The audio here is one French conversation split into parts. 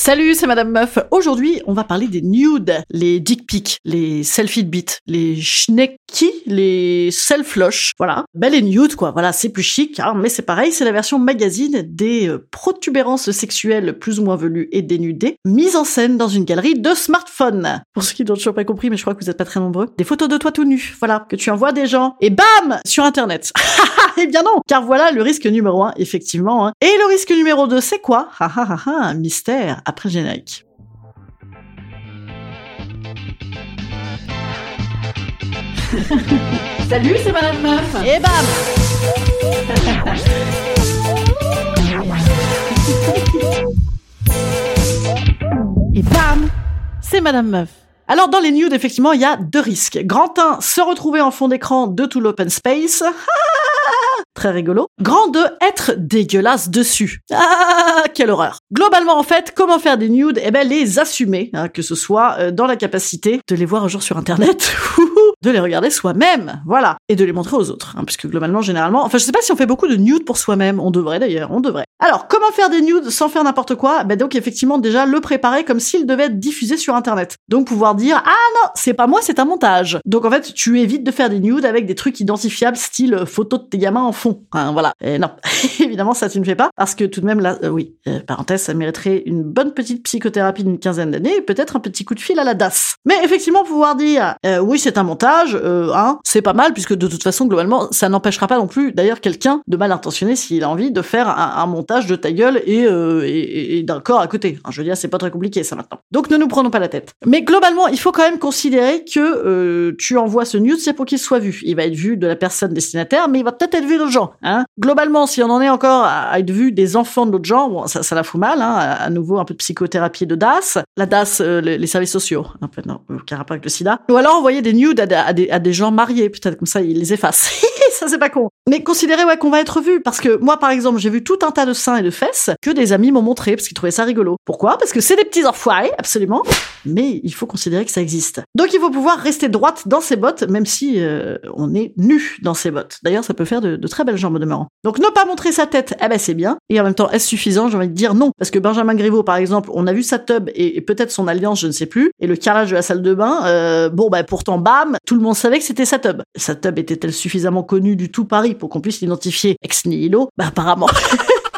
Salut, c'est Madame Meuf. Aujourd'hui, on va parler des nudes, les dick pics, les selfie de les schnecky, les self-losh. Voilà. Belle et nude, quoi. Voilà, c'est plus chic, hein, mais c'est pareil, c'est la version magazine des euh, protubérances sexuelles plus ou moins velues et dénudées, mises en scène dans une galerie de smartphones. Pour ceux qui n'ont toujours pas compris, mais je crois que vous êtes pas très nombreux. Des photos de toi tout nu, voilà, que tu envoies des gens. Et bam! Sur Internet. eh bien non! Car voilà le risque numéro un, effectivement. Hein. Et le risque numéro deux, c'est quoi? Ha ha ha ha, mystère après le générique. Salut, c'est Madame Meuf. Et bam Et bam C'est Madame Meuf. Alors dans les nudes, effectivement, il y a deux risques. Grand 1, se retrouver en fond d'écran de tout l'open space. Très rigolo. Grand 2, être dégueulasse dessus. Ah, quelle horreur. Globalement, en fait, comment faire des nudes? Eh ben, les assumer, hein, que ce soit euh, dans la capacité de les voir un jour sur Internet ou de les regarder soi-même, voilà, et de les montrer aux autres, hein, puisque globalement, généralement, enfin, je sais pas si on fait beaucoup de nudes pour soi-même, on devrait d'ailleurs, on devrait. Alors, comment faire des nudes sans faire n'importe quoi? Ben donc, effectivement, déjà, le préparer comme s'il devait être diffusé sur Internet. Donc, pouvoir dire, ah non, c'est pas moi, c'est un montage. Donc, en fait, tu évites de faire des nudes avec des trucs identifiables, style euh, photo de tes gamins en fond. Voilà. Et non, évidemment, ça, tu ne fais pas, parce que tout de même, là, euh, oui, euh, parenthèse, ça mériterait une bonne petite psychothérapie d'une quinzaine d'années, peut-être un petit coup de fil à la DAS. Mais effectivement, pouvoir dire, oui, c'est un montage, hein, c'est pas mal, puisque de toute façon, globalement, ça n'empêchera pas non plus, d'ailleurs, quelqu'un de mal intentionné, s'il a envie de faire un, montage de ta gueule et, euh, d'un corps à côté. Je veux dire, c'est pas très compliqué, ça, maintenant. Donc, ne nous prenons pas la tête. Mais globalement, il faut quand même considérer que euh, tu envoies ce news, c'est pour qu'il soit vu. Il va être vu de la personne destinataire, mais il va peut-être être vu d'autres gens. Hein. Globalement, si on en est encore à être vu des enfants de d'autres gens, bon, ça, la fout mal. Hein. À nouveau, un peu de psychothérapie de DAS. La DAS, euh, les, services sociaux. Un peu, non, aucun rapport avec sida. Ou alors envoyer des nudes à, des- à des, à des gens mariés, peut-être comme ça, ils les effacent. ça, c'est pas con. Mais considérez ouais, qu'on va être vu. Parce que moi, par exemple, j'ai vu tout un tas de seins et de fesses que des amis m'ont montré parce qu'ils trouvaient ça rigolo. Pourquoi? Parce que c'est des petits enfoirés, absolument. Mais il faut considérer que ça existe. Donc il faut pouvoir rester droite dans ses bottes, même si euh, on est nu dans ses bottes. D'ailleurs, ça peut faire de, de très belles jambes au demeurant. Donc ne pas montrer sa tête, eh ben c'est bien. Et en même temps, est-ce suffisant? J'ai envie de dire non. Parce que Benjamin Griveaux, par exemple, on a vu sa tub et, et peut-être son alliance, je ne sais plus, et le carrelage de la salle de bain, euh, bon bah pourtant, bam, tout le monde savait que c'était sa tub. Sa tub était-elle suffisamment connue du tout Paris pour qu'on puisse l'identifier ex nihilo Bah apparemment.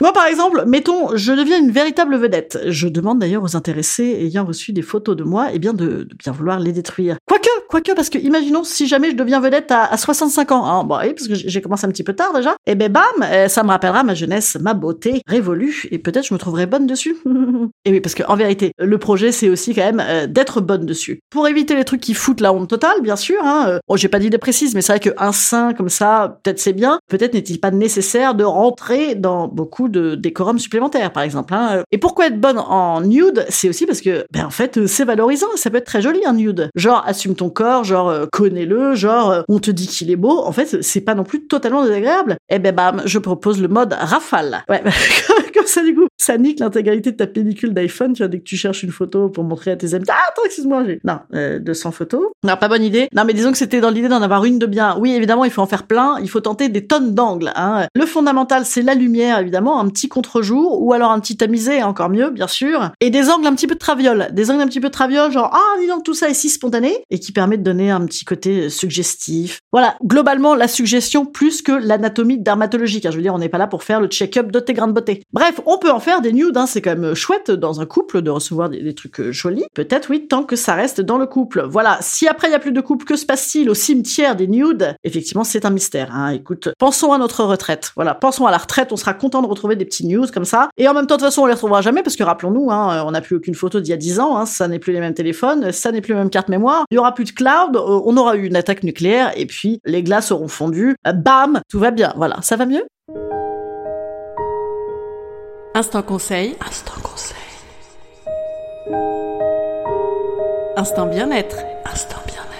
Moi, par exemple, mettons, je deviens une véritable vedette. Je demande d'ailleurs aux intéressés ayant reçu des photos de moi, eh bien, de, bien vouloir les détruire. Quoique, quoique, parce que imaginons si jamais je deviens vedette à, à 65 ans, hein, bon, oui, parce que j'ai commencé un petit peu tard déjà, et ben bam, euh, ça me rappellera ma jeunesse, ma beauté révolue, et peut-être je me trouverai bonne dessus. et oui, parce que en vérité, le projet, c'est aussi quand même euh, d'être bonne dessus. Pour éviter les trucs qui foutent la honte totale, bien sûr. Hein, euh, bon, j'ai pas d'idée précise, mais c'est vrai qu'un sein comme ça, peut-être c'est bien. Peut-être n'est-il pas nécessaire de rentrer dans beaucoup de décorum supplémentaires, par exemple. Hein. Et pourquoi être bonne en nude? C'est aussi parce que, ben en fait, c'est valorisant. Ça peut être très joli un nude. Genre assume ton corps, genre euh, connais-le, genre euh, on te dit qu'il est beau. En fait, c'est pas non plus totalement désagréable. Et ben bam, je propose le mode rafale. Ouais, comme ça, du coup, ça nique l'intégralité de ta pellicule d'iPhone, tu vois, dès que tu cherches une photo pour montrer à tes amis. Ah, attends, excuse-moi, j'ai... Non, euh, 200 photos. Non, pas bonne idée. Non, mais disons que c'était dans l'idée d'en avoir une de bien. Oui, évidemment, il faut en faire plein. Il faut tenter des tonnes d'angles. Hein. Le fondamental, c'est la lumière, évidemment, un petit contre-jour, ou alors un petit tamisé, encore mieux, bien sûr. Et des angles un petit peu de traviole. Des angles un petit peu de traviole, genre, ah, dis donc, tout ça est si spontané, et qui permet de donner un petit côté suggestif. Voilà, globalement, la suggestion plus que l'anatomie dermatologique. Hein. Je veux dire, on n'est pas là pour faire le check-up de tes grains de beauté. Bref, on peut en faire des nudes, hein. c'est quand même chouette dans un couple de recevoir des, trucs euh, jolis. Peut-être, oui, tant que ça reste dans le couple. Voilà, si après il y a plus de couple, que se passe-t-il au cimetière des nudes? Effectivement, c'est un mystère. Hein. Écoute, pensons à notre retraite. Voilà, pensons à la retraite, on sera content de retrouver des petits news comme ça. Et en même temps, de toute façon, on les retrouvera jamais parce que rappelons-nous, hein, on n'a plus aucune photo d'il y a 10 ans, hein, ça n'est plus les mêmes téléphones, ça n'est plus les mêmes cartes mémoire, il y aura plus de cloud, euh, on aura eu une attaque nucléaire et puis les glaces auront fondu. Euh, bam, tout va bien. Voilà, ça va mieux? Instant conseil. Instant conseil. Instant bien-être. Instant bien-être.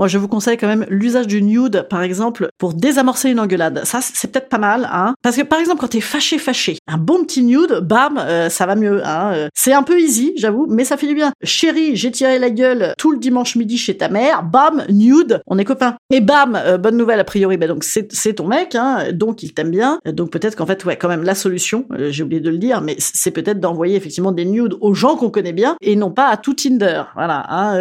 Moi, je vous conseille quand même l'usage du nude, par exemple, pour désamorcer une engueulade. Ça, c'est peut-être pas mal, hein. Parce que, par exemple, quand t'es fâché, fâché, un bon petit nude, bam, euh, ça va mieux, hein. Euh, C'est un peu easy, j'avoue, mais ça fait du bien. Chérie, j'ai tiré la gueule tout le dimanche midi chez ta mère, bam, nude, on est copains. Et bam, euh, bonne nouvelle, a priori, bah donc c'est ton mec, hein, donc il t'aime bien. Donc peut-être qu'en fait, ouais, quand même, la solution, euh, j'ai oublié de le dire, mais c'est peut-être d'envoyer effectivement des nudes aux gens qu'on connaît bien et non pas à tout Tinder, voilà, hein,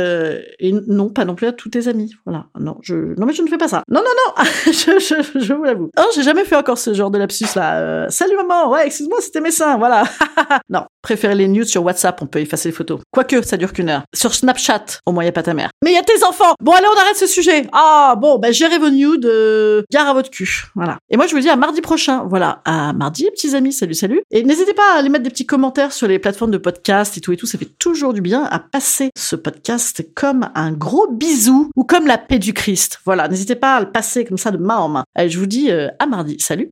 et non pas non plus à tous tes amis. Voilà. Non, je, non mais je ne fais pas ça. Non, non, non. je, je, je vous l'avoue. Oh, j'ai jamais fait encore ce genre de lapsus là. Euh, salut maman. Ouais, excuse-moi, c'était mes seins. Voilà. non. Préférez les news sur WhatsApp. On peut effacer les photos. Quoique, ça dure qu'une heure. Sur Snapchat, au moins y a pas ta mère. Mais il y a tes enfants. Bon, allez, on arrête ce sujet. Ah, bon, bah gérez vos nudes. Euh, gare à votre cul. Voilà. Et moi, je vous dis à mardi prochain. Voilà. À mardi, petits amis. Salut, salut. Et n'hésitez pas à aller mettre des petits commentaires sur les plateformes de podcast et tout et tout. Ça fait toujours du bien à passer ce podcast comme un gros bisou ou comme la paix du Christ. Voilà, n'hésitez pas à le passer comme ça de main en main. Je vous dis euh, à mardi. Salut